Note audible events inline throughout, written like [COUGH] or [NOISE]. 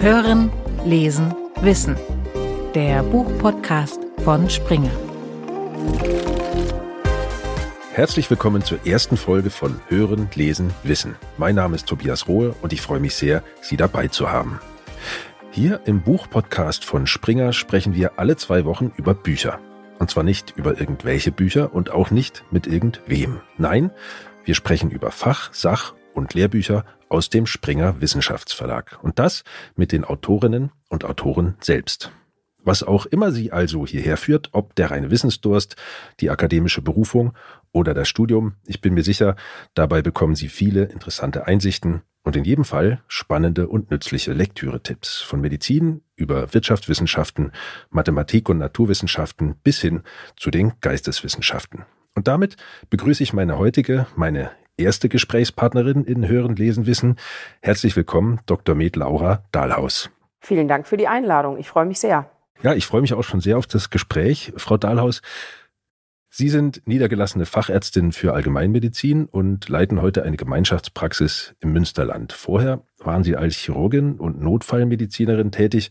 Hören, Lesen, Wissen. Der Buchpodcast von Springer. Herzlich willkommen zur ersten Folge von Hören, Lesen, Wissen. Mein Name ist Tobias Rohe und ich freue mich sehr, Sie dabei zu haben. Hier im Buchpodcast von Springer sprechen wir alle zwei Wochen über Bücher. Und zwar nicht über irgendwelche Bücher und auch nicht mit irgendwem. Nein, wir sprechen über Fach-, Sach- und Lehrbücher aus dem Springer Wissenschaftsverlag. Und das mit den Autorinnen und Autoren selbst. Was auch immer Sie also hierher führt, ob der reine Wissensdurst, die akademische Berufung oder das Studium, ich bin mir sicher, dabei bekommen Sie viele interessante Einsichten und in jedem Fall spannende und nützliche Lektüre-Tipps von Medizin über Wirtschaftswissenschaften, Mathematik und Naturwissenschaften bis hin zu den Geisteswissenschaften. Und damit begrüße ich meine heutige, meine erste Gesprächspartnerin in Hören, Lesen, Wissen. Herzlich willkommen, Dr. Med Laura Dahlhaus. Vielen Dank für die Einladung. Ich freue mich sehr. Ja, ich freue mich auch schon sehr auf das Gespräch. Frau Dahlhaus, Sie sind niedergelassene Fachärztin für Allgemeinmedizin und leiten heute eine Gemeinschaftspraxis im Münsterland. Vorher waren Sie als Chirurgin und Notfallmedizinerin tätig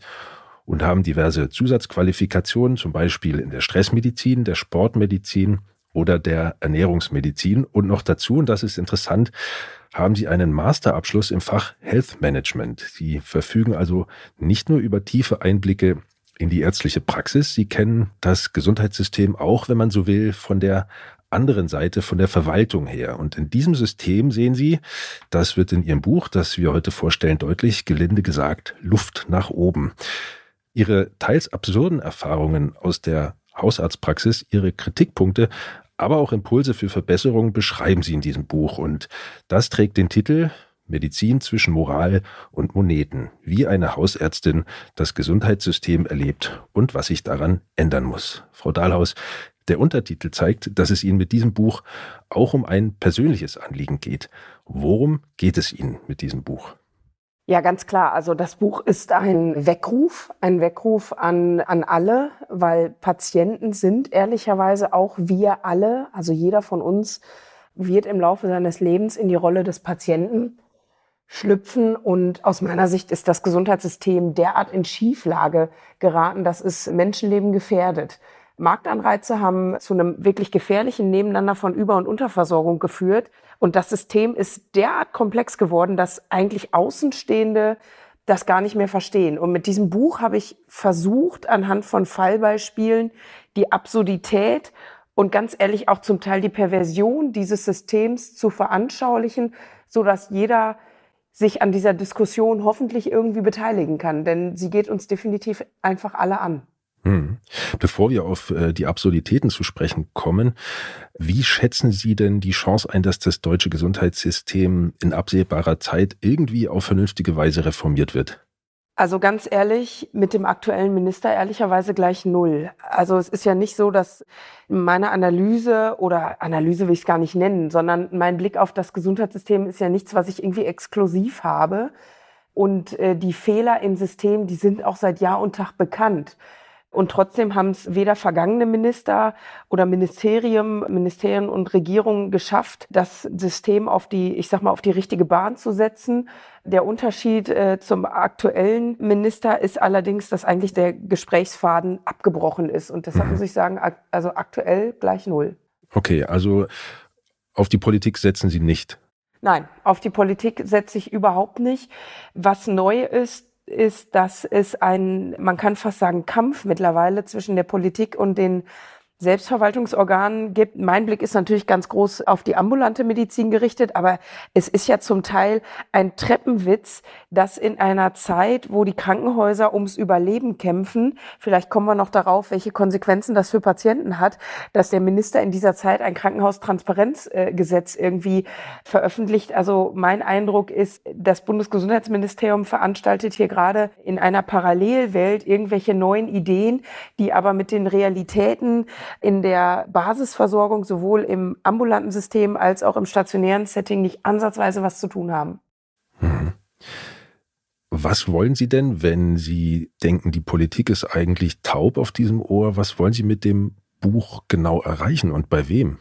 und haben diverse Zusatzqualifikationen, zum Beispiel in der Stressmedizin, der Sportmedizin oder der Ernährungsmedizin. Und noch dazu, und das ist interessant, haben Sie einen Masterabschluss im Fach Health Management. Sie verfügen also nicht nur über tiefe Einblicke in die ärztliche Praxis, Sie kennen das Gesundheitssystem auch, wenn man so will, von der anderen Seite, von der Verwaltung her. Und in diesem System sehen Sie, das wird in Ihrem Buch, das wir heute vorstellen, deutlich, gelinde gesagt, Luft nach oben. Ihre teils absurden Erfahrungen aus der Hausarztpraxis, Ihre Kritikpunkte aber auch Impulse für Verbesserungen beschreiben sie in diesem Buch. Und das trägt den Titel Medizin zwischen Moral und Moneten, wie eine Hausärztin das Gesundheitssystem erlebt und was sich daran ändern muss. Frau Dahlhaus, der Untertitel zeigt, dass es Ihnen mit diesem Buch auch um ein persönliches Anliegen geht. Worum geht es Ihnen mit diesem Buch? Ja, ganz klar. Also das Buch ist ein Weckruf, ein Weckruf an, an alle, weil Patienten sind ehrlicherweise auch wir alle, also jeder von uns wird im Laufe seines Lebens in die Rolle des Patienten schlüpfen. Und aus meiner Sicht ist das Gesundheitssystem derart in Schieflage geraten, dass es Menschenleben gefährdet. Marktanreize haben zu einem wirklich gefährlichen Nebeneinander von Über- und Unterversorgung geführt. Und das System ist derart komplex geworden, dass eigentlich Außenstehende das gar nicht mehr verstehen. Und mit diesem Buch habe ich versucht, anhand von Fallbeispielen die Absurdität und ganz ehrlich auch zum Teil die Perversion dieses Systems zu veranschaulichen, so dass jeder sich an dieser Diskussion hoffentlich irgendwie beteiligen kann. Denn sie geht uns definitiv einfach alle an. Hm. Bevor wir auf äh, die Absurditäten zu sprechen kommen, wie schätzen Sie denn die Chance ein, dass das deutsche Gesundheitssystem in absehbarer Zeit irgendwie auf vernünftige Weise reformiert wird? Also ganz ehrlich, mit dem aktuellen Minister ehrlicherweise gleich null. Also es ist ja nicht so, dass meine Analyse oder Analyse will ich es gar nicht nennen, sondern mein Blick auf das Gesundheitssystem ist ja nichts, was ich irgendwie exklusiv habe. Und äh, die Fehler im System, die sind auch seit Jahr und Tag bekannt. Und trotzdem haben es weder vergangene Minister oder Ministerium, Ministerien und Regierungen geschafft, das System auf die, ich sag mal, auf die richtige Bahn zu setzen. Der Unterschied äh, zum aktuellen Minister ist allerdings, dass eigentlich der Gesprächsfaden abgebrochen ist. Und deshalb muss ich sagen, also aktuell gleich null. Okay, also auf die Politik setzen Sie nicht. Nein, auf die Politik setze ich überhaupt nicht. Was neu ist, ist, dass es ein, man kann fast sagen, Kampf mittlerweile zwischen der Politik und den Selbstverwaltungsorganen gibt. Mein Blick ist natürlich ganz groß auf die ambulante Medizin gerichtet, aber es ist ja zum Teil ein Treppenwitz, dass in einer Zeit, wo die Krankenhäuser ums Überleben kämpfen, vielleicht kommen wir noch darauf, welche Konsequenzen das für Patienten hat, dass der Minister in dieser Zeit ein Krankenhaustransparenzgesetz irgendwie veröffentlicht. Also mein Eindruck ist, das Bundesgesundheitsministerium veranstaltet hier gerade in einer Parallelwelt irgendwelche neuen Ideen, die aber mit den Realitäten in der Basisversorgung sowohl im ambulanten System als auch im stationären Setting nicht ansatzweise was zu tun haben. Mhm. Was wollen Sie denn, wenn Sie denken, die Politik ist eigentlich taub auf diesem Ohr? Was wollen Sie mit dem Buch genau erreichen und bei wem?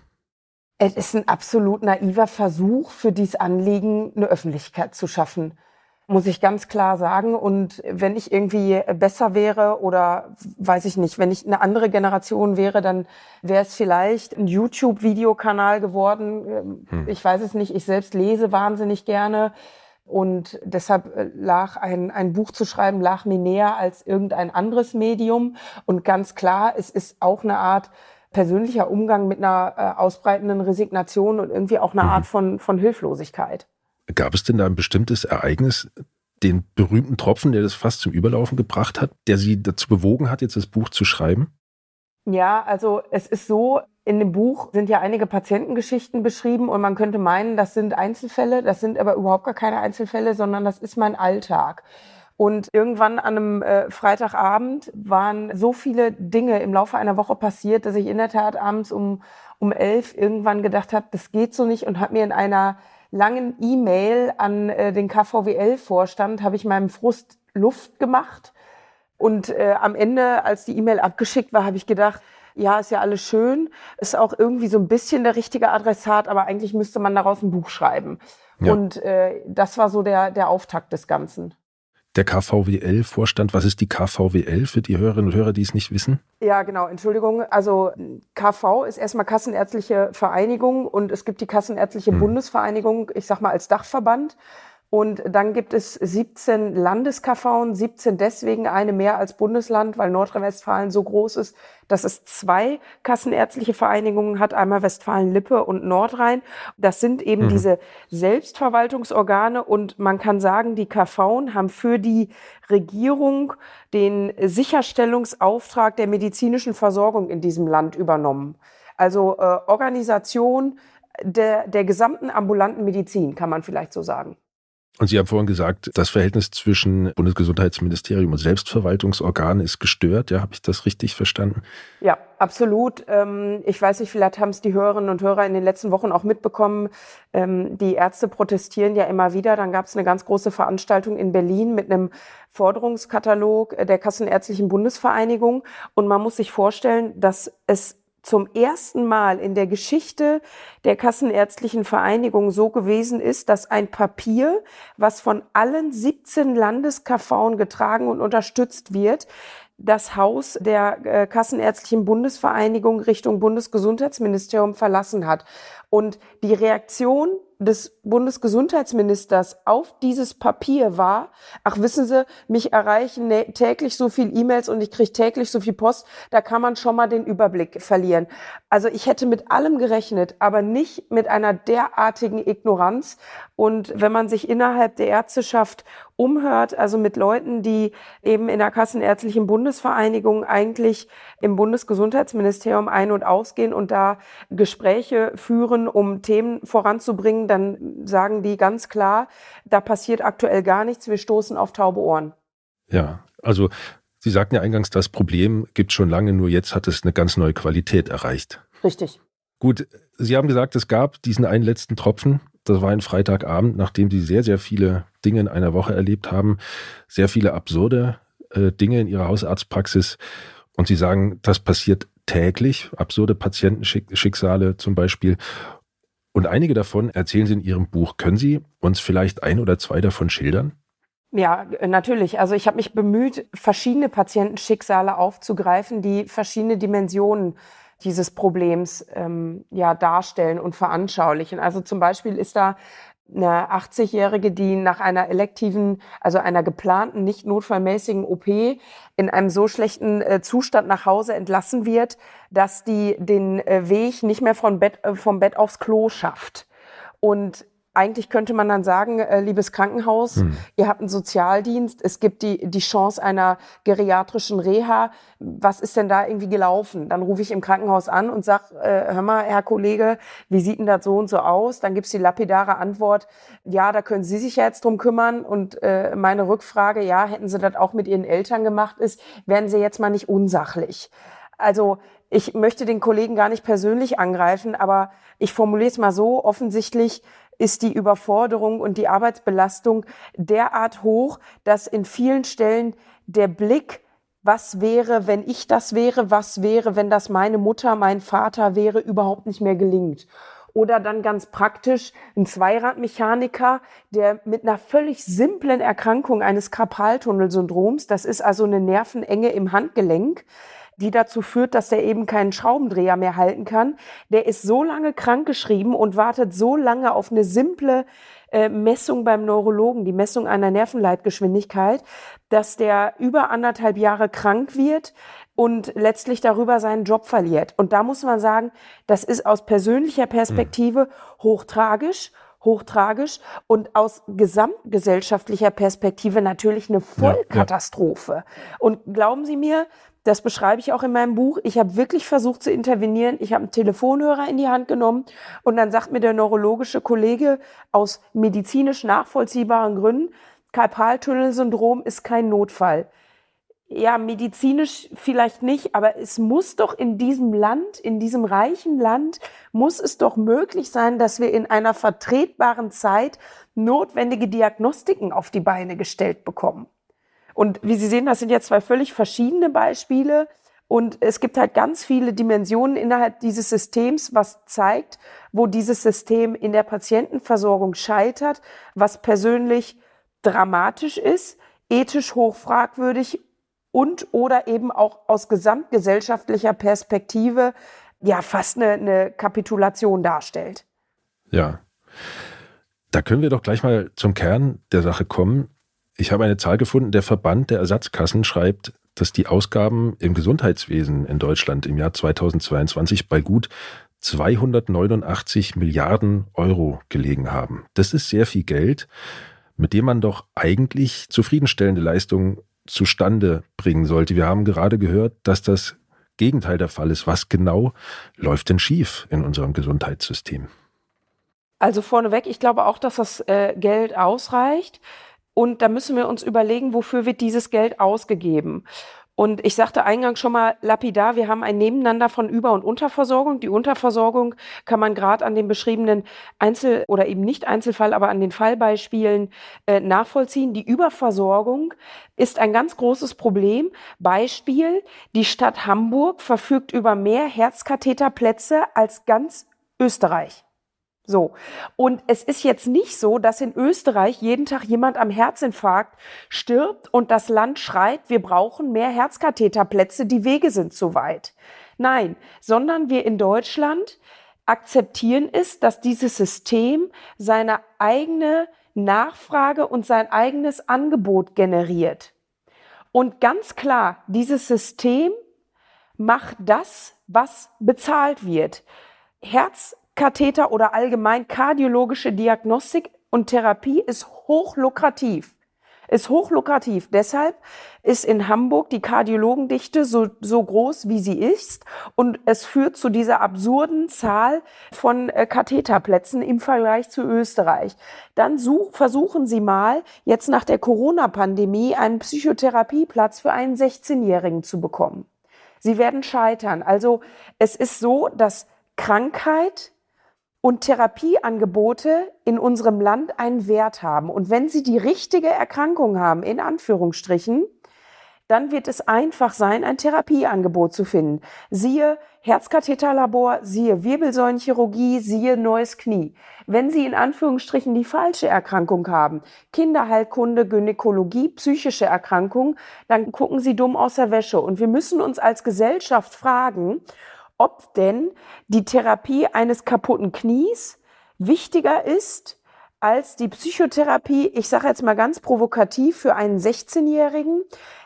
Es ist ein absolut naiver Versuch, für dieses Anliegen eine Öffentlichkeit zu schaffen. Muss ich ganz klar sagen. Und wenn ich irgendwie besser wäre oder weiß ich nicht, wenn ich eine andere Generation wäre, dann wäre es vielleicht ein YouTube-Videokanal geworden. Hm. Ich weiß es nicht. Ich selbst lese wahnsinnig gerne. Und deshalb äh, lag ein, ein Buch zu schreiben, lag mir näher als irgendein anderes Medium. Und ganz klar, es ist auch eine Art persönlicher Umgang mit einer äh, ausbreitenden Resignation und irgendwie auch eine mhm. Art von, von Hilflosigkeit. Gab es denn da ein bestimmtes Ereignis, den berühmten Tropfen, der das fast zum Überlaufen gebracht hat, der Sie dazu bewogen hat, jetzt das Buch zu schreiben? Ja, also es ist so, in dem Buch sind ja einige Patientengeschichten beschrieben und man könnte meinen, das sind Einzelfälle, das sind aber überhaupt gar keine Einzelfälle, sondern das ist mein Alltag. Und irgendwann an einem äh, Freitagabend waren so viele Dinge im Laufe einer Woche passiert, dass ich in der Tat abends um, um elf irgendwann gedacht habe, das geht so nicht und habe mir in einer langen E-Mail an äh, den KVWL-Vorstand, habe ich meinem Frust Luft gemacht. Und äh, am Ende, als die E-Mail abgeschickt war, habe ich gedacht, ja, ist ja alles schön, ist auch irgendwie so ein bisschen der richtige Adressat, aber eigentlich müsste man daraus ein Buch schreiben. Ja. Und äh, das war so der, der Auftakt des Ganzen der KVWL-Vorstand. Was ist die KVWL für die Hörerinnen und Hörer, die es nicht wissen? Ja, genau, Entschuldigung. Also KV ist erstmal Kassenärztliche Vereinigung und es gibt die Kassenärztliche hm. Bundesvereinigung, ich sag mal als Dachverband. Und dann gibt es 17 Landes-KV, 17 deswegen eine mehr als Bundesland, weil Nordrhein-Westfalen so groß ist, dass es zwei kassenärztliche Vereinigungen hat, einmal Westfalen-Lippe und Nordrhein. Das sind eben mhm. diese Selbstverwaltungsorgane und man kann sagen, die KV haben für die Regierung den Sicherstellungsauftrag der medizinischen Versorgung in diesem Land übernommen. Also äh, Organisation der, der gesamten ambulanten Medizin, kann man vielleicht so sagen. Und Sie haben vorhin gesagt, das Verhältnis zwischen Bundesgesundheitsministerium und Selbstverwaltungsorganen ist gestört. Ja, habe ich das richtig verstanden? Ja, absolut. Ähm, ich weiß nicht, vielleicht haben es die Hörerinnen und Hörer in den letzten Wochen auch mitbekommen. Ähm, die Ärzte protestieren ja immer wieder. Dann gab es eine ganz große Veranstaltung in Berlin mit einem Forderungskatalog der Kassenärztlichen Bundesvereinigung. Und man muss sich vorstellen, dass es zum ersten Mal in der Geschichte der Kassenärztlichen Vereinigung so gewesen ist, dass ein Papier, was von allen 17 Landes-KV getragen und unterstützt wird, das Haus der äh, Kassenärztlichen Bundesvereinigung Richtung Bundesgesundheitsministerium verlassen hat. Und die Reaktion des Bundesgesundheitsministers auf dieses Papier war, ach wissen Sie, mich erreichen täglich so viel E-Mails und ich kriege täglich so viel Post, da kann man schon mal den Überblick verlieren. Also ich hätte mit allem gerechnet, aber nicht mit einer derartigen Ignoranz. Und wenn man sich innerhalb der Ärzteschaft umhört, also mit Leuten, die eben in der Kassenärztlichen Bundesvereinigung eigentlich im Bundesgesundheitsministerium ein- und ausgehen und da Gespräche führen, um Themen voranzubringen, dann sagen die ganz klar, da passiert aktuell gar nichts, wir stoßen auf taube Ohren. Ja, also Sie sagten ja eingangs, das Problem gibt schon lange, nur jetzt hat es eine ganz neue Qualität erreicht. Richtig. Gut, Sie haben gesagt, es gab diesen einen letzten Tropfen. Das war ein Freitagabend, nachdem Sie sehr, sehr viele Dinge in einer Woche erlebt haben, sehr viele absurde äh, Dinge in Ihrer Hausarztpraxis. Und Sie sagen, das passiert täglich, absurde Patientenschicksale zum Beispiel. Und einige davon erzählen Sie in Ihrem Buch. Können Sie uns vielleicht ein oder zwei davon schildern? Ja, natürlich. Also ich habe mich bemüht, verschiedene Patientenschicksale aufzugreifen, die verschiedene Dimensionen dieses Problems ähm, ja darstellen und veranschaulichen. Also zum Beispiel ist da eine 80-Jährige, die nach einer elektiven, also einer geplanten, nicht notfallmäßigen OP in einem so schlechten äh, Zustand nach Hause entlassen wird, dass die den äh, Weg nicht mehr vom Bett, äh, vom Bett aufs Klo schafft. Und eigentlich könnte man dann sagen, äh, liebes Krankenhaus, hm. ihr habt einen Sozialdienst, es gibt die, die Chance einer geriatrischen Reha. Was ist denn da irgendwie gelaufen? Dann rufe ich im Krankenhaus an und sag, äh, hör mal, Herr Kollege, wie sieht denn das so und so aus? Dann gibt's die lapidare Antwort, ja, da können Sie sich ja jetzt drum kümmern. Und äh, meine Rückfrage, ja, hätten Sie das auch mit Ihren Eltern gemacht, ist, werden Sie jetzt mal nicht unsachlich? Also ich möchte den Kollegen gar nicht persönlich angreifen, aber ich formuliere es mal so, offensichtlich ist die Überforderung und die Arbeitsbelastung derart hoch, dass in vielen Stellen der Blick, was wäre, wenn ich das wäre, was wäre, wenn das meine Mutter, mein Vater wäre, überhaupt nicht mehr gelingt. Oder dann ganz praktisch ein Zweiradmechaniker, der mit einer völlig simplen Erkrankung eines Karpaltunnelsyndroms, das ist also eine Nervenenge im Handgelenk, die dazu führt, dass er eben keinen Schraubendreher mehr halten kann. Der ist so lange krankgeschrieben und wartet so lange auf eine simple äh, Messung beim Neurologen, die Messung einer Nervenleitgeschwindigkeit, dass der über anderthalb Jahre krank wird und letztlich darüber seinen Job verliert. Und da muss man sagen, das ist aus persönlicher Perspektive hochtragisch hochtragisch und aus gesamtgesellschaftlicher Perspektive natürlich eine Vollkatastrophe. Ja, ja. Und glauben Sie mir, das beschreibe ich auch in meinem Buch. Ich habe wirklich versucht zu intervenieren. Ich habe einen Telefonhörer in die Hand genommen und dann sagt mir der neurologische Kollege aus medizinisch nachvollziehbaren Gründen, Karpaltunnelsyndrom ist kein Notfall. Ja, medizinisch vielleicht nicht, aber es muss doch in diesem Land, in diesem reichen Land, muss es doch möglich sein, dass wir in einer vertretbaren Zeit notwendige Diagnostiken auf die Beine gestellt bekommen. Und wie Sie sehen, das sind ja zwei völlig verschiedene Beispiele. Und es gibt halt ganz viele Dimensionen innerhalb dieses Systems, was zeigt, wo dieses System in der Patientenversorgung scheitert, was persönlich dramatisch ist, ethisch hochfragwürdig und oder eben auch aus gesamtgesellschaftlicher Perspektive ja fast eine, eine Kapitulation darstellt. Ja. Da können wir doch gleich mal zum Kern der Sache kommen. Ich habe eine Zahl gefunden, der Verband der Ersatzkassen schreibt, dass die Ausgaben im Gesundheitswesen in Deutschland im Jahr 2022 bei gut 289 Milliarden Euro gelegen haben. Das ist sehr viel Geld, mit dem man doch eigentlich zufriedenstellende Leistungen zustande bringen sollte. Wir haben gerade gehört, dass das Gegenteil der Fall ist. Was genau läuft denn schief in unserem Gesundheitssystem? Also vorneweg, ich glaube auch, dass das äh, Geld ausreicht. Und da müssen wir uns überlegen, wofür wird dieses Geld ausgegeben. Und ich sagte eingangs schon mal lapidar, wir haben ein Nebeneinander von Über- und Unterversorgung. Die Unterversorgung kann man gerade an den beschriebenen Einzel- oder eben nicht Einzelfall, aber an den Fallbeispielen äh, nachvollziehen. Die Überversorgung ist ein ganz großes Problem. Beispiel, die Stadt Hamburg verfügt über mehr Herzkatheterplätze als ganz Österreich. So. Und es ist jetzt nicht so, dass in Österreich jeden Tag jemand am Herzinfarkt stirbt und das Land schreit, wir brauchen mehr Herzkatheterplätze, die Wege sind zu weit. Nein, sondern wir in Deutschland akzeptieren es, dass dieses System seine eigene Nachfrage und sein eigenes Angebot generiert. Und ganz klar, dieses System macht das, was bezahlt wird. Herz Katheter oder allgemein kardiologische Diagnostik und Therapie ist hochlukrativ. Ist hochlukrativ. Deshalb ist in Hamburg die Kardiologendichte so, so groß, wie sie ist. Und es führt zu dieser absurden Zahl von äh, Katheterplätzen im Vergleich zu Österreich. Dann such, versuchen Sie mal, jetzt nach der Corona-Pandemie einen Psychotherapieplatz für einen 16-Jährigen zu bekommen. Sie werden scheitern. Also es ist so, dass Krankheit und Therapieangebote in unserem Land einen Wert haben. Und wenn sie die richtige Erkrankung haben, in Anführungsstrichen, dann wird es einfach sein, ein Therapieangebot zu finden. Siehe Herzkatheterlabor, siehe Wirbelsäulenchirurgie, siehe neues Knie. Wenn Sie in Anführungsstrichen die falsche Erkrankung haben, Kinderheilkunde, Gynäkologie, psychische Erkrankung, dann gucken Sie dumm aus der Wäsche. Und wir müssen uns als Gesellschaft fragen, ob denn die Therapie eines kaputten Knies wichtiger ist als die Psychotherapie, ich sage jetzt mal ganz provokativ, für einen 16-Jährigen,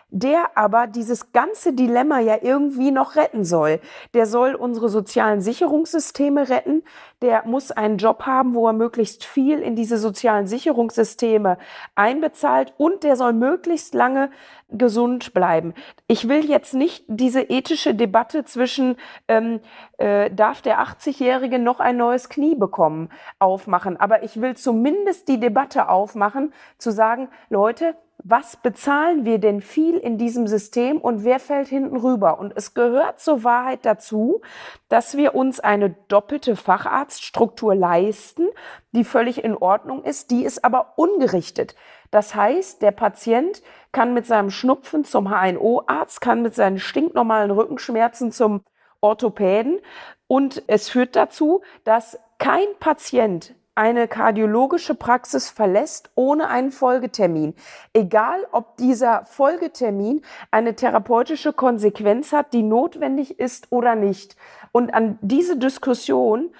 der aber dieses ganze Dilemma ja irgendwie noch retten soll. Der soll unsere sozialen Sicherungssysteme retten, der muss einen Job haben, wo er möglichst viel in diese sozialen Sicherungssysteme einbezahlt und der soll möglichst lange gesund bleiben. Ich will jetzt nicht diese ethische Debatte zwischen, ähm, äh, darf der 80-Jährige noch ein neues Knie bekommen, aufmachen, aber ich will zumindest die Debatte aufmachen, zu sagen, Leute, was bezahlen wir denn viel in diesem System und wer fällt hinten rüber? Und es gehört zur Wahrheit dazu, dass wir uns eine doppelte Facharztstruktur leisten, die völlig in Ordnung ist, die ist aber ungerichtet. Das heißt, der Patient kann mit seinem Schnupfen zum HNO-Arzt, kann mit seinen stinknormalen Rückenschmerzen zum Orthopäden und es führt dazu, dass Kein Patient eine kardiologische Praxis verlässt ohne einen Folgetermin. Egal, ob dieser Folgetermin eine therapeutische Konsequenz hat, die notwendig ist oder nicht. Und an diese Diskussion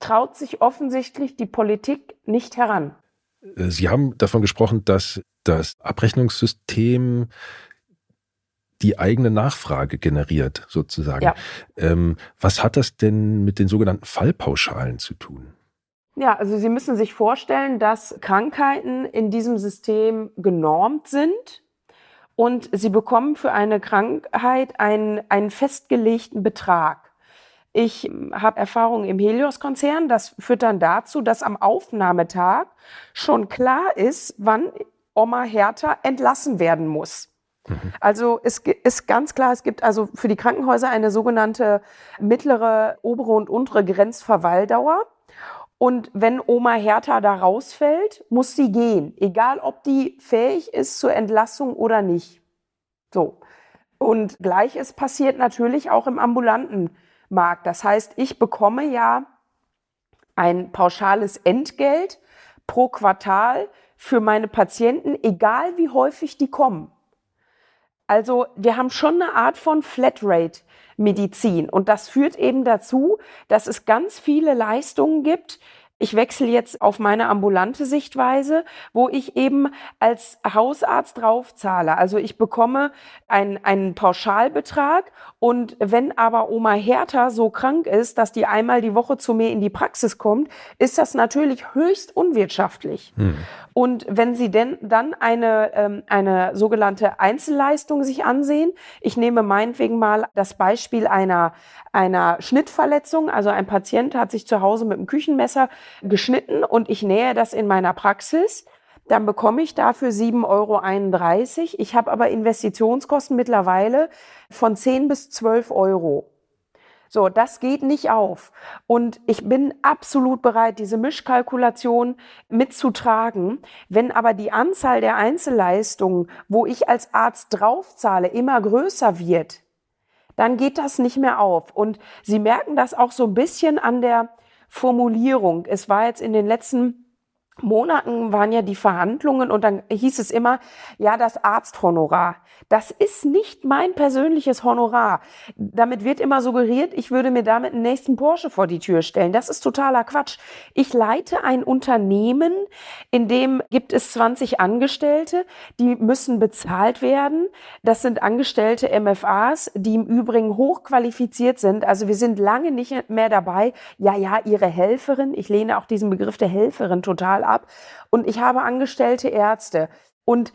traut sich offensichtlich die Politik nicht heran. Sie haben davon gesprochen, dass das Abrechnungssystem die eigene Nachfrage generiert, sozusagen. Ja. Ähm, was hat das denn mit den sogenannten Fallpauschalen zu tun? Ja, also Sie müssen sich vorstellen, dass Krankheiten in diesem System genormt sind und Sie bekommen für eine Krankheit einen, einen festgelegten Betrag. Ich habe Erfahrung im Helios-Konzern. Das führt dann dazu, dass am Aufnahmetag schon klar ist, wann Oma Hertha entlassen werden muss. Mhm. Also es ist ganz klar, es gibt also für die Krankenhäuser eine sogenannte mittlere, obere und untere Grenzverweildauer. Und wenn Oma Hertha da rausfällt, muss sie gehen, egal ob die fähig ist zur Entlassung oder nicht. So. Und gleiches passiert natürlich auch im ambulanten Markt. Das heißt, ich bekomme ja ein pauschales Entgelt pro Quartal für meine Patienten, egal wie häufig die kommen. Also wir haben schon eine Art von Flatrate Medizin. Und das führt eben dazu, dass es ganz viele Leistungen gibt, ich wechsle jetzt auf meine ambulante Sichtweise, wo ich eben als Hausarzt draufzahle. Also ich bekomme einen, einen Pauschalbetrag und wenn aber Oma Hertha so krank ist, dass die einmal die Woche zu mir in die Praxis kommt, ist das natürlich höchst unwirtschaftlich. Hm. Und wenn Sie denn dann eine, ähm, eine sogenannte Einzelleistung sich ansehen, ich nehme meinetwegen mal das Beispiel einer, einer Schnittverletzung, also ein Patient hat sich zu Hause mit dem Küchenmesser geschnitten und ich nähe das in meiner Praxis, dann bekomme ich dafür 7,31 Euro. Ich habe aber Investitionskosten mittlerweile von 10 bis 12 Euro. So, das geht nicht auf. Und ich bin absolut bereit, diese Mischkalkulation mitzutragen. Wenn aber die Anzahl der Einzelleistungen, wo ich als Arzt draufzahle, immer größer wird, dann geht das nicht mehr auf. Und Sie merken das auch so ein bisschen an der Formulierung. Es war jetzt in den letzten Monaten waren ja die Verhandlungen und dann hieß es immer, ja, das Arzthonorar. Das ist nicht mein persönliches Honorar. Damit wird immer suggeriert, ich würde mir damit einen nächsten Porsche vor die Tür stellen. Das ist totaler Quatsch. Ich leite ein Unternehmen, in dem gibt es 20 Angestellte, die müssen bezahlt werden. Das sind Angestellte MFAs, die im Übrigen hochqualifiziert sind. Also wir sind lange nicht mehr dabei. Ja, ja, ihre Helferin. Ich lehne auch diesen Begriff der Helferin total ab. Und ich habe angestellte Ärzte. Und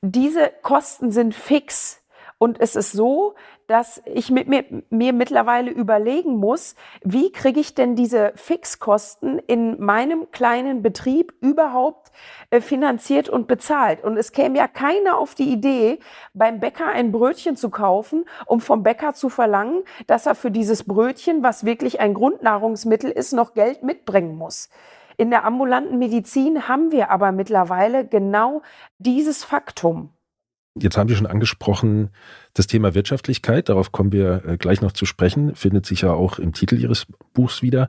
diese Kosten sind fix. Und es ist so, dass ich mit mir, mir mittlerweile überlegen muss, wie kriege ich denn diese Fixkosten in meinem kleinen Betrieb überhaupt äh, finanziert und bezahlt. Und es käme ja keiner auf die Idee, beim Bäcker ein Brötchen zu kaufen, um vom Bäcker zu verlangen, dass er für dieses Brötchen, was wirklich ein Grundnahrungsmittel ist, noch Geld mitbringen muss. In der ambulanten Medizin haben wir aber mittlerweile genau dieses Faktum. Jetzt haben Sie schon angesprochen, das Thema Wirtschaftlichkeit, darauf kommen wir äh, gleich noch zu sprechen, findet sich ja auch im Titel Ihres Buchs wieder.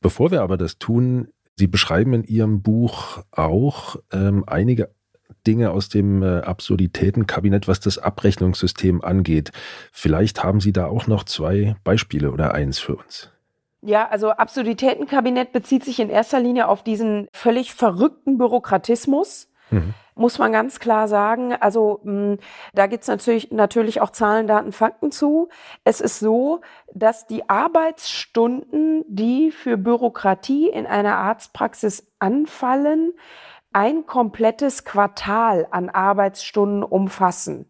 Bevor wir aber das tun, Sie beschreiben in Ihrem Buch auch ähm, einige Dinge aus dem äh, Absurditätenkabinett, was das Abrechnungssystem angeht. Vielleicht haben Sie da auch noch zwei Beispiele oder eins für uns. Ja, also Absurditätenkabinett bezieht sich in erster Linie auf diesen völlig verrückten Bürokratismus. Mhm. Muss man ganz klar sagen. Also mh, hm, da gibt's natürlich, natürlich auch Zahlen, Daten, Fakten zu. Es ist so, dass die Arbeitsstunden, die für Bürokratie in einer Arztpraxis anfallen, ein komplettes Quartal an Arbeitsstunden umfassen.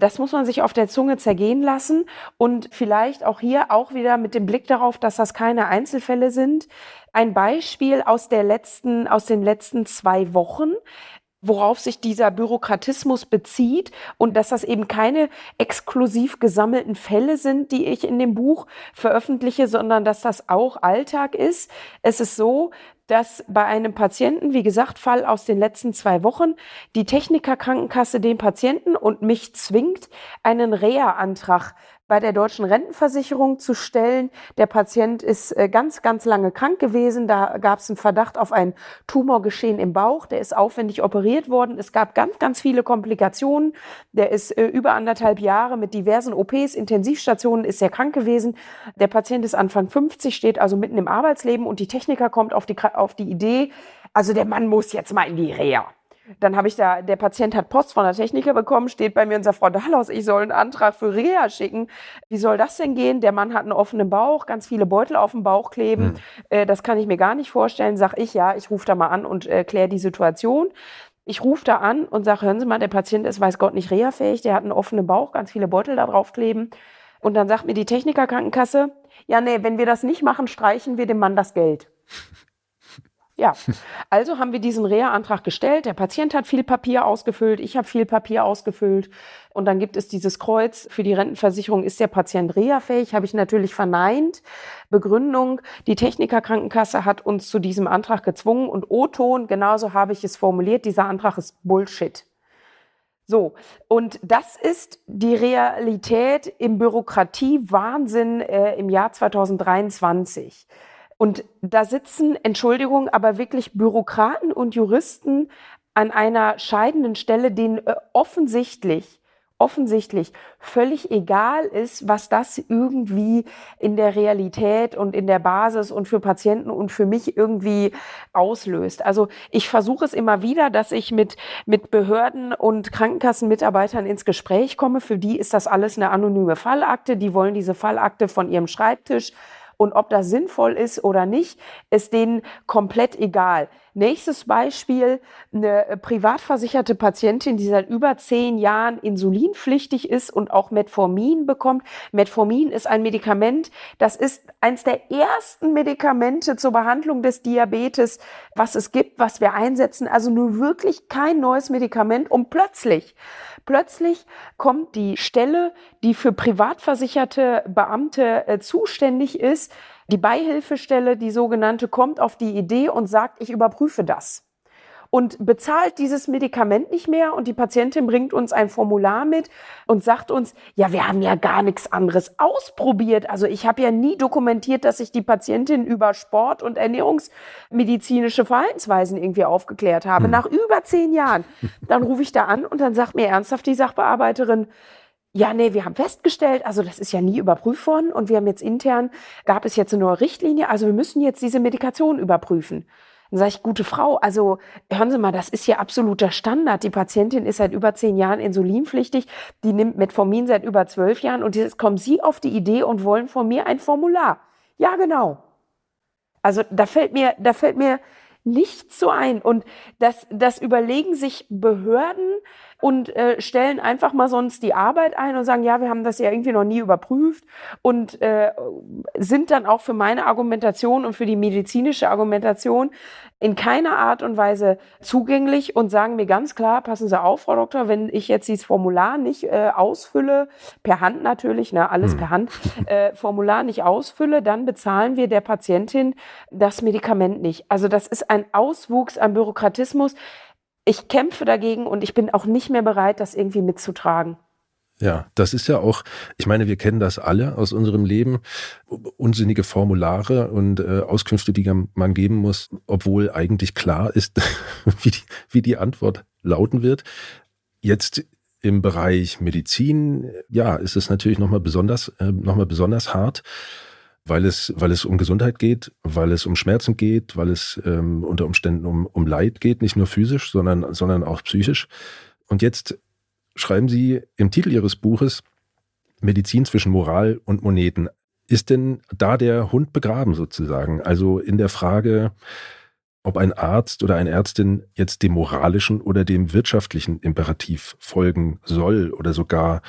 Das muss man sich auf der Zunge zergehen lassen und vielleicht auch hier auch wieder mit dem Blick darauf, dass das keine Einzelfälle sind. Ein Beispiel aus der letzten, aus den letzten zwei Wochen worauf sich dieser Bürokratismus bezieht und dass das eben keine exklusiv gesammelten Fälle sind, die ich in dem Buch veröffentliche, sondern dass das auch Alltag ist. Es ist so, dass bei einem Patienten, wie gesagt, Fall aus den letzten zwei Wochen, die Technikerkrankenkasse den Patienten und mich zwingt, einen Reha-Antrag bei der deutschen Rentenversicherung zu stellen. Der Patient ist äh, ganz, ganz lange krank gewesen. Da gab es einen Verdacht auf ein Tumorgeschehen im Bauch. Der ist aufwendig operiert worden. Es gab ganz, ganz viele Komplikationen. Der ist äh, über anderthalb Jahre mit diversen OPs, Intensivstationen, ist sehr krank gewesen. Der Patient ist Anfang 50, steht also mitten im Arbeitsleben und die Techniker kommt auf die, auf die Idee, also der Mann muss jetzt mal in die Reha. Dann habe ich da, der Patient hat Post von der Techniker bekommen, steht bei mir und sagt, Frau Dahlaus, ich soll einen Antrag für Reha schicken. Wie soll das denn gehen? Der Mann hat einen offenen Bauch, ganz viele Beutel auf dem Bauch kleben. Hm. Äh, das kann ich mir gar nicht vorstellen. Sag ich, ja, ich rufe da mal an und äh, kläre die Situation. Ich rufe da an und sage, hören Sie mal, der Patient ist, weiß Gott, nicht reha-fähig, der hat einen offenen Bauch, ganz viele Beutel da drauf kleben. Und dann sagt mir die Technikerkrankenkasse, ja, nee, wenn wir das nicht machen, streichen wir dem Mann das Geld. Ja, also haben wir diesen Reha-Antrag gestellt. Der Patient hat viel Papier ausgefüllt, ich habe viel Papier ausgefüllt. Und dann gibt es dieses Kreuz für die Rentenversicherung, ist der Patient reha-fähig? Habe ich natürlich verneint. Begründung, die Technikerkrankenkasse hat uns zu diesem Antrag gezwungen und O-Ton, genauso habe ich es formuliert, dieser Antrag ist Bullshit. So, und das ist die Realität im Bürokratie-Wahnsinn äh, im Jahr 2023. Und da sitzen, Entschuldigung, aber wirklich Bürokraten und Juristen an einer scheidenden Stelle, denen äh, offensichtlich, offensichtlich völlig egal ist, was das irgendwie in der Realität und in der Basis und für Patienten und für mich irgendwie auslöst. Also ich versuche es immer wieder, dass ich mit, mit Behörden und Krankenkassenmitarbeitern ins Gespräch komme. Für die ist das alles eine anonyme Fallakte. Die wollen diese Fallakte von ihrem Schreibtisch und ob das sinnvoll ist oder nicht, ist denen komplett egal. Nächstes Beispiel, eine äh, privatversicherte Patientin, die seit über zehn Jahren insulinpflichtig ist und auch Metformin bekommt. Metformin ist ein Medikament, das ist eines der ersten Medikamente zur Behandlung des Diabetes, was es gibt, was wir einsetzen. Also nur wirklich kein neues Medikament und plötzlich Plötzlich kommt die Stelle, die für privatversicherte Beamte äh, zuständig ist, die Beihilfestelle, die sogenannte, kommt auf die Idee und sagt, ich überprüfe das und bezahlt dieses Medikament nicht mehr und die Patientin bringt uns ein Formular mit und sagt uns, ja, wir haben ja gar nichts anderes ausprobiert. Also ich habe ja nie dokumentiert, dass ich die Patientin über Sport und ernährungsmedizinische Verhaltensweisen irgendwie aufgeklärt habe. Hm. Nach über zehn Jahren. Dann rufe ich da an und dann sagt mir ernsthaft die Sachbearbeiterin, ja, nee, wir haben festgestellt, also das ist ja nie überprüft worden und wir haben jetzt intern, gab es jetzt eine neue Richtlinie, also wir müssen jetzt diese Medikation überprüfen. Dann sage ich, gute Frau, also hören Sie mal, das ist hier absoluter Standard. Die Patientin ist seit über zehn Jahren insulinpflichtig, die nimmt Metformin seit über zwölf Jahren und jetzt kommen Sie auf die Idee und wollen von mir ein Formular. Ja, genau. Also da fällt mir, da fällt mir nichts so ein. Und das, das überlegen sich Behörden und äh, stellen einfach mal sonst die Arbeit ein und sagen, ja, wir haben das ja irgendwie noch nie überprüft und äh, sind dann auch für meine Argumentation und für die medizinische Argumentation in keiner Art und Weise zugänglich und sagen mir ganz klar, passen Sie auf, Frau Doktor, wenn ich jetzt dieses Formular nicht äh, ausfülle, per Hand natürlich, ne, alles hm. per Hand, äh, Formular nicht ausfülle, dann bezahlen wir der Patientin das Medikament nicht. Also das ist ein Auswuchs an Bürokratismus. Ich kämpfe dagegen und ich bin auch nicht mehr bereit, das irgendwie mitzutragen. Ja, das ist ja auch, ich meine, wir kennen das alle aus unserem Leben, unsinnige Formulare und äh, Auskünfte, die man geben muss, obwohl eigentlich klar ist, [LAUGHS] wie, die, wie die Antwort lauten wird. Jetzt im Bereich Medizin, ja, ist es natürlich nochmal besonders, äh, noch besonders hart weil es, weil es um Gesundheit geht, weil es um Schmerzen geht, weil es ähm, unter Umständen um, um Leid geht, nicht nur physisch, sondern, sondern auch psychisch. Und jetzt schreiben Sie im Titel Ihres Buches Medizin zwischen Moral und Moneten. Ist denn da der Hund begraben sozusagen? Also in der Frage, ob ein Arzt oder eine Ärztin jetzt dem moralischen oder dem wirtschaftlichen Imperativ folgen soll oder sogar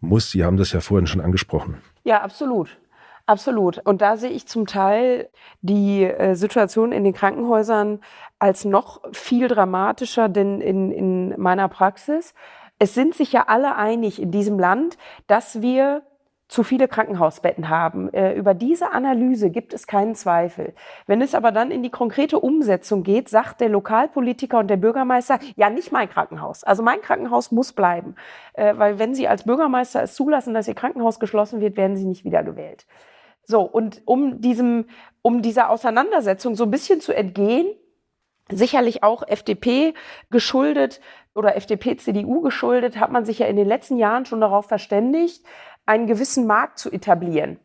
muss. Sie haben das ja vorhin schon angesprochen. Ja, absolut. Absolut. Und da sehe ich zum Teil die äh, Situation in den Krankenhäusern als noch viel dramatischer denn in, in meiner Praxis. Es sind sich ja alle einig in diesem Land, dass wir zu viele Krankenhausbetten haben. Äh, über diese Analyse gibt es keinen Zweifel. Wenn es aber dann in die konkrete Umsetzung geht, sagt der Lokalpolitiker und der Bürgermeister, ja, nicht mein Krankenhaus. Also mein Krankenhaus muss bleiben. Äh, weil wenn Sie als Bürgermeister es zulassen, dass Ihr Krankenhaus geschlossen wird, werden Sie nicht wiedergewählt. So, und um diesem, um dieser Auseinandersetzung so ein bisschen zu entgehen, sicherlich auch FDP geschuldet oder FDP, CDU geschuldet, hat man sich ja in den letzten Jahren schon darauf verständigt, einen gewissen Markt zu etablieren.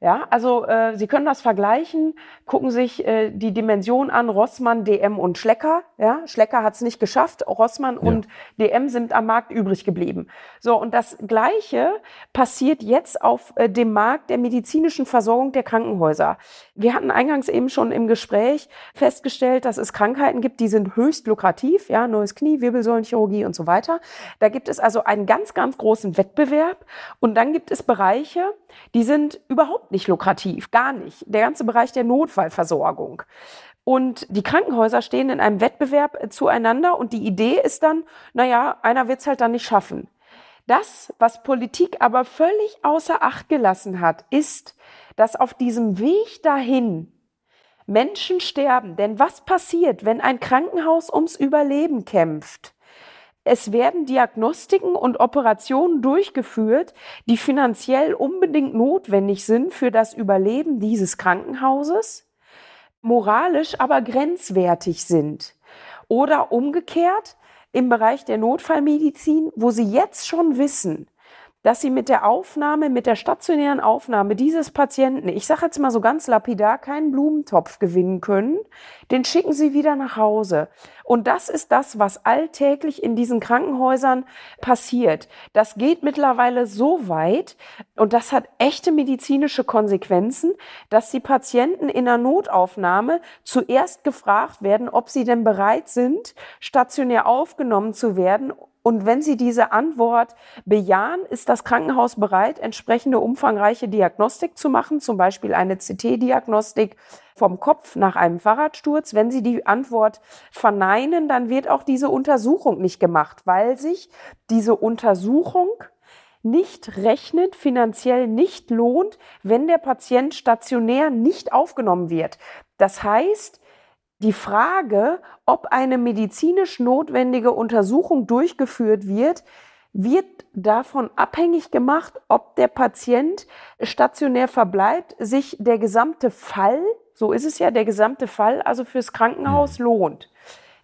Ja, also äh, Sie können das vergleichen, gucken sich äh, die Dimension an, Rossmann, DM und Schlecker. Ja, Schlecker hat es nicht geschafft, Rossmann ja. und DM sind am Markt übrig geblieben. So, und das Gleiche passiert jetzt auf äh, dem Markt der medizinischen Versorgung der Krankenhäuser. Wir hatten eingangs eben schon im Gespräch festgestellt, dass es Krankheiten gibt, die sind höchst lukrativ, ja, neues Knie, Wirbelsäulenchirurgie und so weiter. Da gibt es also einen ganz, ganz großen Wettbewerb und dann gibt es Bereiche, die sind überhaupt nicht lukrativ, gar nicht. Der ganze Bereich der Notfallversorgung. Und die Krankenhäuser stehen in einem Wettbewerb äh, zueinander und die Idee ist dann, naja, einer wird es halt dann nicht schaffen. Das, was Politik aber völlig außer Acht gelassen hat, ist, dass auf diesem Weg dahin Menschen sterben. Denn was passiert, wenn ein Krankenhaus ums Überleben kämpft? Es werden Diagnostiken und Operationen durchgeführt, die finanziell unbedingt notwendig sind für das Überleben dieses Krankenhauses, moralisch aber grenzwertig sind. Oder umgekehrt im Bereich der Notfallmedizin, wo Sie jetzt schon wissen, dass sie mit der Aufnahme, mit der stationären Aufnahme dieses Patienten, ich sage jetzt mal so ganz lapidar, keinen Blumentopf gewinnen können, den schicken sie wieder nach Hause. Und das ist das, was alltäglich in diesen Krankenhäusern passiert. Das geht mittlerweile so weit und das hat echte medizinische Konsequenzen, dass die Patienten in der Notaufnahme zuerst gefragt werden, ob sie denn bereit sind, stationär aufgenommen zu werden und wenn Sie diese Antwort bejahen, ist das Krankenhaus bereit, entsprechende umfangreiche Diagnostik zu machen, zum Beispiel eine CT-Diagnostik vom Kopf nach einem Fahrradsturz. Wenn Sie die Antwort verneinen, dann wird auch diese Untersuchung nicht gemacht, weil sich diese Untersuchung nicht rechnet, finanziell nicht lohnt, wenn der Patient stationär nicht aufgenommen wird. Das heißt, die Frage, ob eine medizinisch notwendige Untersuchung durchgeführt wird, wird davon abhängig gemacht, ob der Patient stationär verbleibt, sich der gesamte Fall, so ist es ja, der gesamte Fall also fürs Krankenhaus mhm. lohnt.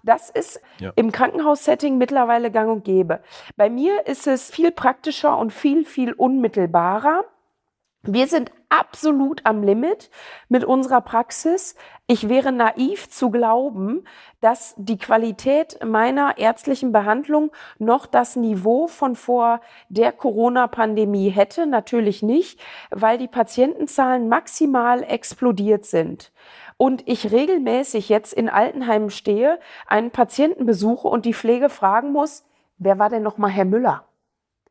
Das ist ja. im Krankenhaussetting mittlerweile gang und gäbe. Bei mir ist es viel praktischer und viel, viel unmittelbarer. Wir sind absolut am Limit mit unserer Praxis. Ich wäre naiv zu glauben, dass die Qualität meiner ärztlichen Behandlung noch das Niveau von vor der Corona-Pandemie hätte. Natürlich nicht, weil die Patientenzahlen maximal explodiert sind und ich regelmäßig jetzt in Altenheimen stehe, einen Patienten besuche und die Pflege fragen muss, wer war denn noch mal Herr Müller?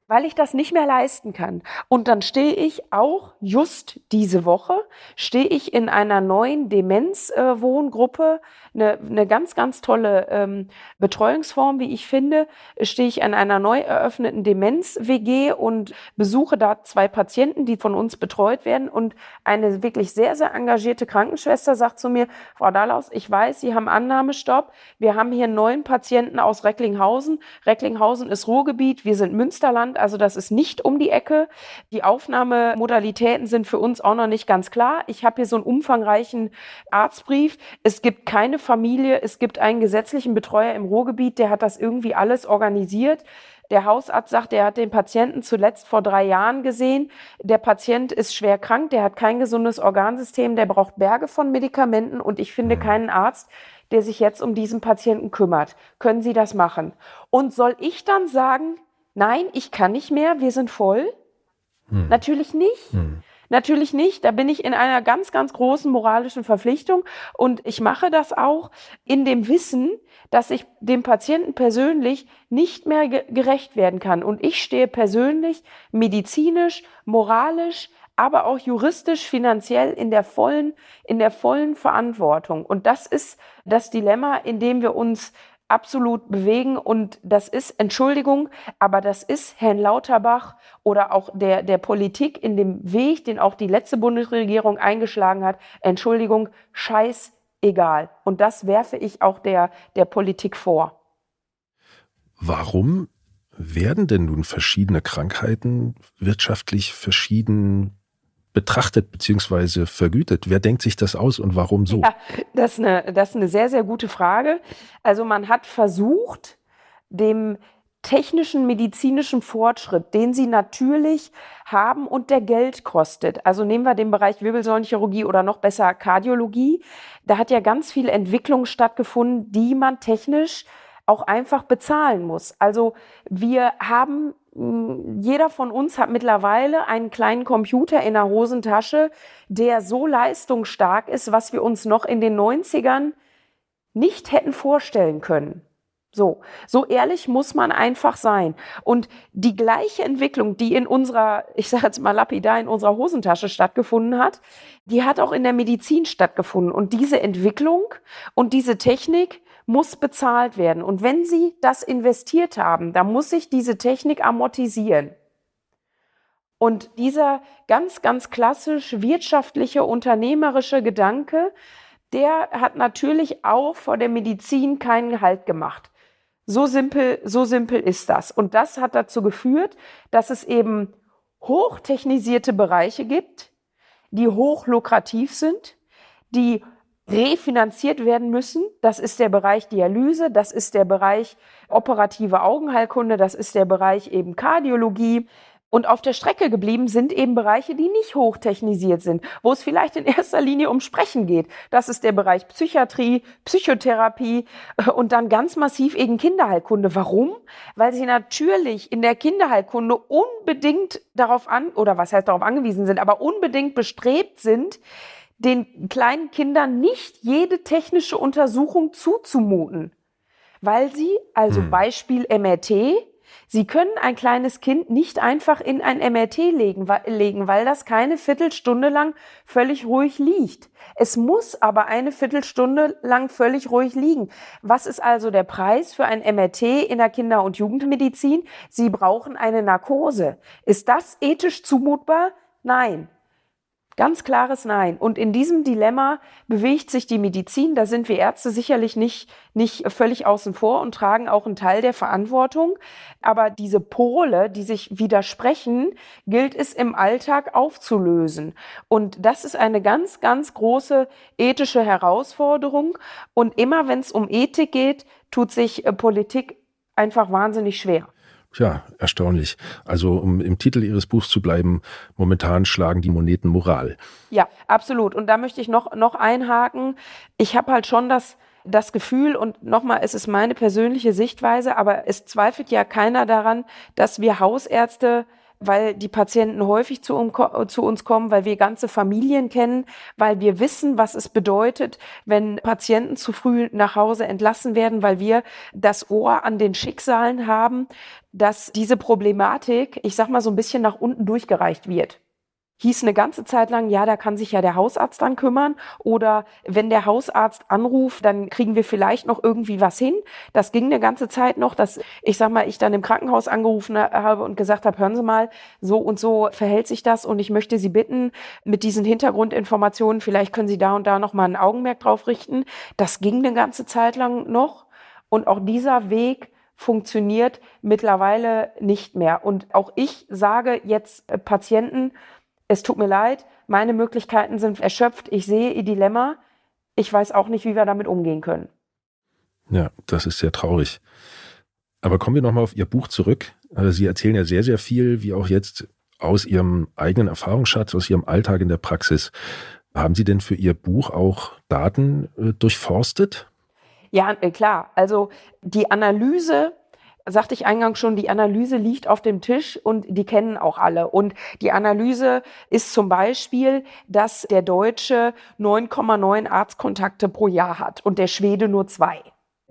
Weil ich das nicht mehr leisten kann. Und dann stehe ich auch just diese Woche, stehe ich in einer neuen Demenzwohngruppe, äh, eine, eine ganz, ganz tolle ähm, Betreuungsform, wie ich finde, stehe ich in einer neu eröffneten Demenz-WG und besuche da zwei Patienten, die von uns betreut werden. Und eine wirklich sehr, sehr engagierte Krankenschwester sagt zu mir, Frau Dahlaus, ich weiß, Sie haben Annahmestopp. Wir haben hier neun Patienten aus Recklinghausen. Recklinghausen ist Ruhrgebiet. Wir sind Münsterland also das ist nicht um die Ecke. Die Aufnahmemodalitäten sind für uns auch noch nicht ganz klar. Ich habe hier so einen umfangreichen Arztbrief. Es gibt keine Familie, es gibt einen gesetzlichen Betreuer im Ruhrgebiet, der hat das irgendwie alles organisiert. Der Hausarzt sagt, er hat den Patienten zuletzt vor drei Jahren gesehen. Der Patient ist schwer krank, der hat kein gesundes Organsystem, der braucht Berge von Medikamenten und ich finde mhm. keinen Arzt, der sich jetzt um diesen Patienten kümmert. Können Sie das machen? Und soll ich dann sagen, nein, ich kann nicht mehr, wir sind voll? Hm. Natürlich nicht. Hm. Natürlich nicht. Da bin ich in einer ganz, ganz großen moralischen Verpflichtung und ich mache das auch in dem Wissen, dass ich dem Patienten persönlich nicht mehr gerecht werden kann. Und ich stehe persönlich medizinisch, moralisch, aber auch juristisch, finanziell in der vollen, in der vollen Verantwortung. Und das ist das Dilemma, in dem wir uns absolut bewegen. Und das ist, Entschuldigung, aber das ist Herrn Lauterbach oder auch der, der Politik in dem Weg, den auch die letzte Bundesregierung eingeschlagen hat, Entschuldigung, scheißegal. Und das werfe ich auch der, der Politik vor. Warum werden denn nun verschiedene Krankheiten wirtschaftlich verschieden betrachtet bzw. vergütet? Wer denkt sich das aus und warum so? Ja, das ist, eine, das ist eine sehr, sehr gute Frage. Also man hat versucht, dem technischen medizinischen Fortschritt, den sie natürlich haben und der Geld kostet. Also nehmen wir den Bereich Wirbelsäulenchirurgie oder noch besser Kardiologie. Da hat ja ganz viel Entwicklung stattgefunden, die man technisch auch einfach bezahlen muss. Also wir haben jeder von uns hat mittlerweile einen kleinen Computer in der Hosentasche, der so leistungsstark ist, was wir uns noch in den 90ern nicht hätten vorstellen können. So, so ehrlich muss man einfach sein. Und die gleiche Entwicklung, die in unserer, ich sage jetzt mal lapidar, in unserer Hosentasche stattgefunden hat, die hat auch in der Medizin stattgefunden. Und diese Entwicklung und diese Technik, muss bezahlt werden. Und wenn Sie das investiert haben, dann muss sich diese Technik amortisieren. Und dieser ganz, ganz klassisch wirtschaftliche, unternehmerische Gedanke, der hat natürlich auch vor der Medizin keinen Halt gemacht. So simpel, so simpel ist das. Und das hat dazu geführt, dass es eben hochtechnisierte Bereiche gibt, die hochlukrativ sind, die refinanziert werden müssen. Das ist der Bereich Dialyse, das ist der Bereich operative Augenheilkunde, das ist der Bereich eben Kardiologie. Und auf der Strecke geblieben sind eben Bereiche, die nicht hochtechnisiert sind, wo es vielleicht in [LAUGHS] erster Linie um Sprechen geht. Das ist der Bereich Psychiatrie, Psychotherapie äh, und dann ganz massiv eben Kinderheilkunde. Warum? Weil sie natürlich in der Kinderheilkunde unbedingt darauf an, oder was heißt darauf angewiesen sind, aber unbedingt bestrebt sind, den kleinen Kindern nicht jede technische Untersuchung zuzumuten, weil sie, also hm. Beispiel MRT, Sie können ein kleines Kind nicht einfach in ein MRT legen, legen, weil das keine Viertelstunde lang völlig ruhig liegt. Es muss aber eine Viertelstunde lang völlig ruhig liegen. Was ist also der Preis für ein MRT in der Kinder- und Jugendmedizin? Sie brauchen eine Narkose. Ist das ethisch zumutbar? Nein. Ganz klares Nein. Und in diesem Dilemma bewegt sich die Medizin. Da sind wir Ärzte sicherlich nicht, nicht völlig außen vor und tragen auch einen Teil der Verantwortung. Aber diese Pole, die sich widersprechen, gilt es im Alltag aufzulösen. Und das ist eine ganz, ganz große ethische Herausforderung. Und immer wenn es um Ethik geht, tut sich äh, Politik einfach wahnsinnig schwer. Ja, erstaunlich. Also um im Titel Ihres Buchs zu bleiben, momentan schlagen die Moneten Moral. Ja, absolut. Und da möchte ich noch, noch einhaken. Ich habe halt schon das, das Gefühl, und nochmal, es ist meine persönliche Sichtweise, aber es zweifelt ja keiner daran, dass wir Hausärzte weil die Patienten häufig zu, uns kommen, weil wir ganze Familien kennen, weil wir wissen, was es bedeutet, wenn Patienten zu früh nach Hause entlassen werden, weil wir das Ohr an den Schicksalen haben, dass diese Problematik, ich sag mal, so ein bisschen nach unten durchgereicht wird hieß eine ganze Zeit lang, ja, da kann sich ja der Hausarzt dann kümmern. Oder wenn der Hausarzt anruft, dann kriegen wir vielleicht noch irgendwie was hin. Das ging eine ganze Zeit noch, dass ich sag mal, ich dann im Krankenhaus angerufen habe und gesagt habe, hören Sie mal, so und so verhält sich das und ich möchte Sie bitten, mit diesen Hintergrundinformationen, vielleicht können Sie da und da noch mal ein Augenmerk drauf richten. Das ging eine ganze Zeit lang noch. Und auch dieser Weg funktioniert mittlerweile nicht mehr. Und auch ich sage jetzt äh, Patienten, es tut mir leid, meine Möglichkeiten sind erschöpft, ich sehe ihr Dilemma, ich weiß auch nicht, wie wir damit umgehen können. Ja, das ist sehr traurig. Aber kommen wir nochmal auf Ihr Buch zurück. Also Sie erzählen ja sehr, sehr viel, wie auch jetzt aus Ihrem eigenen Erfahrungsschatz, aus Ihrem Alltag in der Praxis. Haben Sie denn für Ihr Buch auch Daten äh, durchforstet? Ja, äh, klar. Also die Analyse sagte ich eingangs schon, die Analyse liegt auf dem Tisch und die kennen auch alle. Und die Analyse ist zum Beispiel, dass der Deutsche 9,9 Arztkontakte pro Jahr hat und der Schwede nur zwei.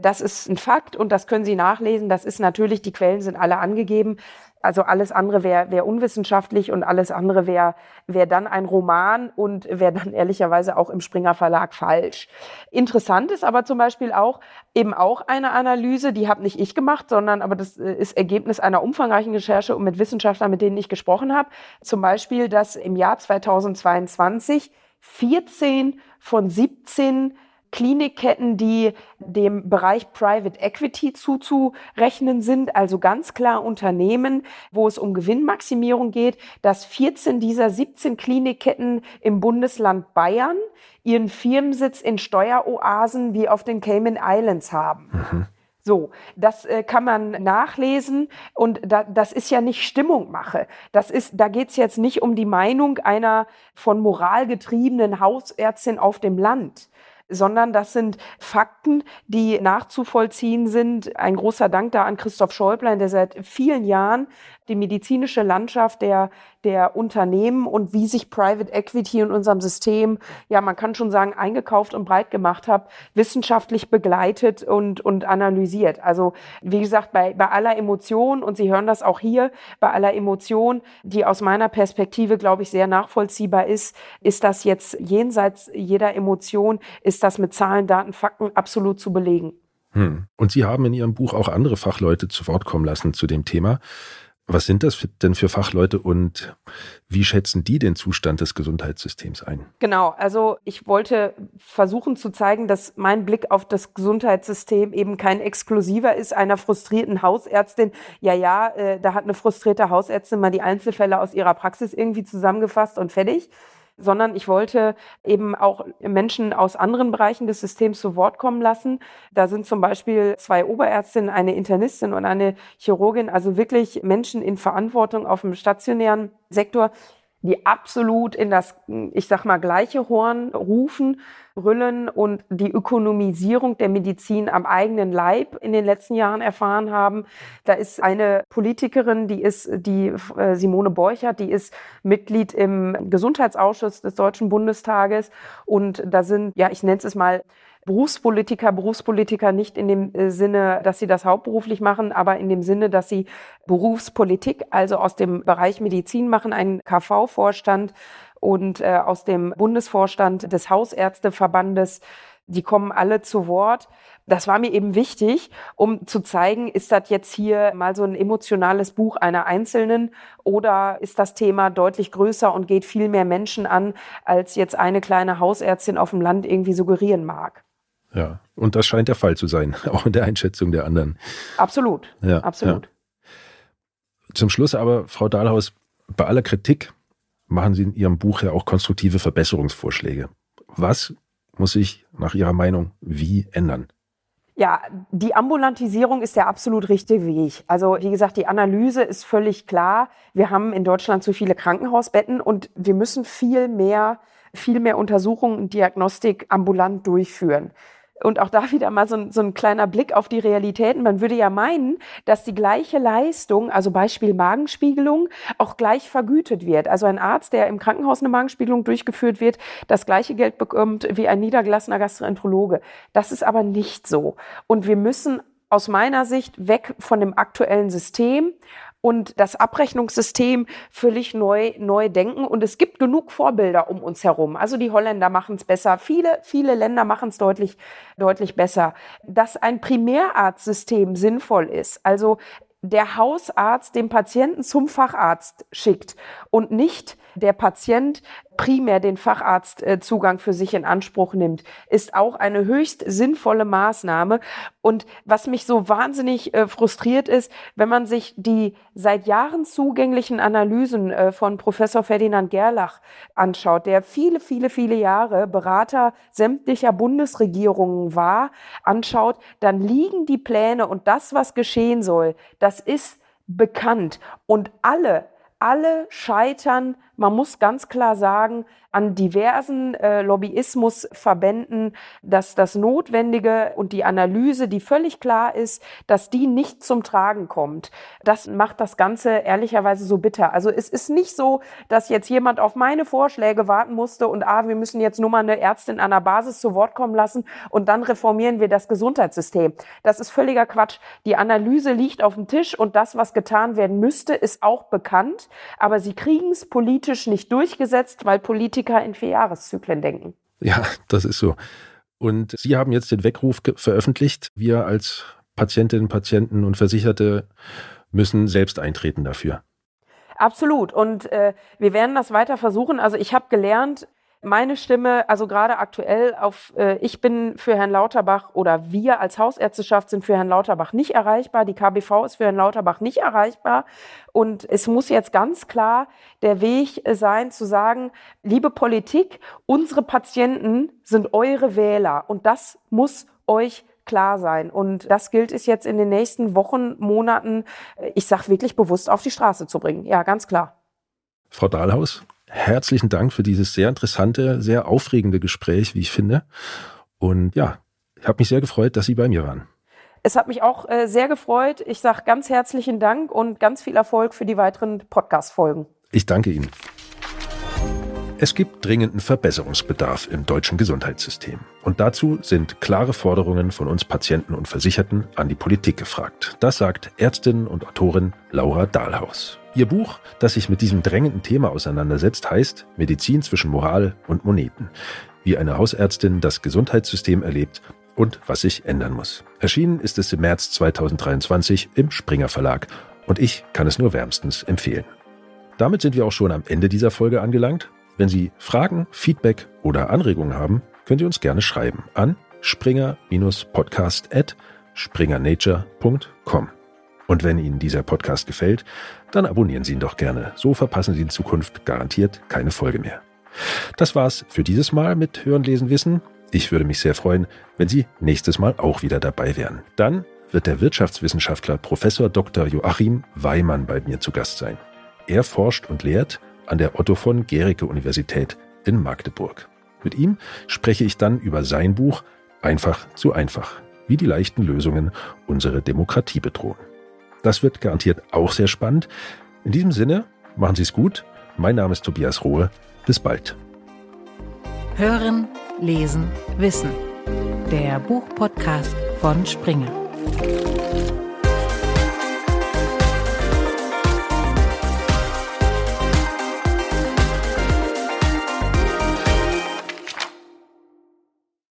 Das ist ein Fakt und das können Sie nachlesen. Das ist natürlich, die Quellen sind alle angegeben. Also alles andere wäre wär unwissenschaftlich und alles andere wäre wär dann ein Roman und wäre dann [LAUGHS] ehrlicherweise auch im Springer Verlag falsch. Interessant ist aber zum Beispiel auch eben auch eine Analyse, die habe nicht ich gemacht, sondern aber das äh, ist Ergebnis einer umfangreichen Recherche und mit Wissenschaftlern, mit denen ich gesprochen habe. Zum Beispiel, dass im Jahr 2022 14 von 17 Klinikketten, die dem Bereich Private Equity zuzurechnen sind, also ganz klar Unternehmen, wo es um Gewinnmaximierung geht, dass 14 dieser 17 Klinikketten im Bundesland Bayern ihren Firmensitz in Steueroasen wie auf den Cayman Islands haben. Mhm. So, das äh, kann man nachlesen und da, das ist ja nicht Stimmungmache. Das ist, da geht es jetzt nicht um die Meinung einer von Moral getriebenen Hausärztin auf dem Land, sondern das sind Fakten, die nachzuvollziehen sind. Ein großer Dank da an Christoph Schäublein, der seit vielen Jahren die medizinische Landschaft der, der Unternehmen und wie sich Private Equity in unserem System, ja, man kann schon sagen, eingekauft und breit gemacht hat, wissenschaftlich begleitet und, und analysiert. Also, wie gesagt, bei, bei aller Emotion, und Sie hören das auch hier, bei aller Emotion, die aus meiner Perspektive, glaube ich, sehr nachvollziehbar ist, ist das jetzt jenseits jeder Emotion, ist das mit Zahlen, Daten, Fakten absolut zu belegen. Hm. Und Sie haben in Ihrem Buch auch andere Fachleute zu Wort kommen lassen zu dem Thema. Was sind das denn für Fachleute und wie schätzen die den Zustand des Gesundheitssystems ein? Genau, also ich wollte versuchen zu zeigen, dass mein Blick auf das Gesundheitssystem eben kein exklusiver ist einer frustrierten Hausärztin. Ja, ja, äh, da hat eine frustrierte Hausärztin mal die Einzelfälle aus ihrer Praxis irgendwie zusammengefasst und fertig sondern ich wollte eben auch Menschen aus anderen Bereichen des Systems zu Wort kommen lassen. Da sind zum Beispiel zwei Oberärztinnen, eine Internistin und eine Chirurgin, also wirklich Menschen in Verantwortung auf dem stationären Sektor, die absolut in das, ich sag mal, gleiche Horn rufen, brüllen und die Ökonomisierung der Medizin am eigenen Leib in den letzten Jahren erfahren haben. Da ist eine Politikerin, die ist die äh, Simone Borchert, die ist Mitglied im Gesundheitsausschuss des Deutschen Bundestages und da sind, ja, ich nenne es mal Berufspolitiker, Berufspolitiker nicht in dem äh, Sinne, dass sie das hauptberuflich machen, aber in dem Sinne, dass sie Berufspolitik, also aus dem Bereich Medizin machen, einen KV-Vorstand und äh, aus dem Bundesvorstand des Hausärzteverbandes. Die kommen alle zu Wort. Das war mir eben wichtig, um zu zeigen, ist das jetzt hier mal so ein emotionales Buch einer Einzelnen oder ist das Thema deutlich größer und geht viel mehr Menschen an, als jetzt eine kleine Hausärztin auf dem Land irgendwie suggerieren mag. Ja, und das scheint der Fall zu sein, [LAUGHS] auch in der Einschätzung der anderen. Absolut. Ja, absolut. Ja. Zum Schluss aber, Frau Dahlhaus, bei aller Kritik machen Sie in Ihrem Buch ja auch konstruktive Verbesserungsvorschläge. Was muss sich nach Ihrer Meinung wie ändern? Ja, die Ambulantisierung ist der absolut richtige Weg. Also wie gesagt, die Analyse ist völlig klar. Wir haben in Deutschland zu viele Krankenhausbetten und wir müssen viel mehr, viel mehr Untersuchungen und Diagnostik ambulant durchführen. Und auch da wieder mal so ein, so ein kleiner Blick auf die Realitäten. Man würde ja meinen, dass die gleiche Leistung, also Beispiel Magenspiegelung, auch gleich vergütet wird. Also ein Arzt, der im Krankenhaus eine Magenspiegelung durchgeführt wird, das gleiche Geld bekommt wie ein niedergelassener Gastroenterologe. Das ist aber nicht so. Und wir müssen aus meiner Sicht weg von dem aktuellen System und das Abrechnungssystem völlig neu, neu denken. Und es gibt genug Vorbilder um uns herum. Also die Holländer machen es besser. Viele, viele Länder machen es deutlich, deutlich besser. Dass ein Primärarztsystem sinnvoll ist, also der Hausarzt den Patienten zum Facharzt schickt und nicht der Patient primär den Facharztzugang für sich in Anspruch nimmt, ist auch eine höchst sinnvolle Maßnahme. Und was mich so wahnsinnig äh, frustriert ist, wenn man sich die seit Jahren zugänglichen Analysen äh, von Professor Ferdinand Gerlach anschaut, der viele, viele, viele Jahre Berater sämtlicher Bundesregierungen war, anschaut, dann liegen die Pläne und das, was geschehen soll, das ist bekannt. Und alle alle scheitern man muss ganz klar sagen, an diversen äh, Lobbyismusverbänden, dass das Notwendige und die Analyse, die völlig klar ist, dass die nicht zum Tragen kommt. Das macht das Ganze ehrlicherweise so bitter. Also es ist nicht so, dass jetzt jemand auf meine Vorschläge warten musste und ah, wir müssen jetzt nur mal eine Ärztin an der Basis zu Wort kommen lassen und dann reformieren wir das Gesundheitssystem. Das ist völliger Quatsch. Die Analyse liegt auf dem Tisch und das, was getan werden müsste, ist auch bekannt. Aber sie kriegen es politisch nicht durchgesetzt, weil Politiker in Vierjahreszyklen denken. Ja, das ist so. Und Sie haben jetzt den Weckruf veröffentlicht. Wir als Patientinnen, Patienten und Versicherte müssen selbst eintreten dafür. Absolut. Und äh, wir werden das weiter versuchen. Also ich habe gelernt, meine Stimme, also gerade aktuell auf, äh, ich bin für Herrn Lauterbach oder wir als Hausärzteschaft sind für Herrn Lauterbach nicht erreichbar. Die KBV ist für Herrn Lauterbach nicht erreichbar. Und es muss jetzt ganz klar der Weg sein, zu sagen, liebe Politik, unsere Patienten sind eure Wähler. Und das muss euch klar sein. Und das gilt es jetzt in den nächsten Wochen, Monaten, ich sage wirklich bewusst auf die Straße zu bringen. Ja, ganz klar. Frau Dahlhaus, herzlichen Dank für dieses sehr interessante, sehr aufregende Gespräch, wie ich finde. Und ja, ich habe mich sehr gefreut, dass Sie bei mir waren. Es hat mich auch äh, sehr gefreut. Ich sage ganz herzlichen Dank und ganz viel Erfolg für die weiteren Podcast-Folgen. Ich danke Ihnen. Es gibt dringenden Verbesserungsbedarf im deutschen Gesundheitssystem. Und dazu sind klare Forderungen von uns Patienten und Versicherten an die Politik gefragt. Das sagt Ärztin und Autorin Laura Dahlhaus. Ihr Buch, das sich mit diesem drängenden Thema auseinandersetzt, heißt Medizin zwischen Moral und Moneten. Wie eine Hausärztin das Gesundheitssystem erlebt und was sich ändern muss. Erschienen ist es im März 2023 im Springer Verlag und ich kann es nur wärmstens empfehlen. Damit sind wir auch schon am Ende dieser Folge angelangt. Wenn Sie Fragen, Feedback oder Anregungen haben, könnt ihr uns gerne schreiben an springer-podcast.springernature.com. Und wenn Ihnen dieser Podcast gefällt, dann abonnieren Sie ihn doch gerne. So verpassen Sie in Zukunft garantiert keine Folge mehr. Das war's für dieses Mal mit Hören, Lesen, Wissen. Ich würde mich sehr freuen, wenn Sie nächstes Mal auch wieder dabei wären. Dann wird der Wirtschaftswissenschaftler Professor Dr. Joachim Weimann bei mir zu Gast sein. Er forscht und lehrt an der Otto von Gericke Universität in Magdeburg. Mit ihm spreche ich dann über sein Buch Einfach zu einfach, wie die leichten Lösungen unsere Demokratie bedrohen. Das wird garantiert auch sehr spannend. In diesem Sinne, machen Sie es gut. Mein Name ist Tobias Rohe. Bis bald. Hören, lesen, wissen. Der Buchpodcast von Springer.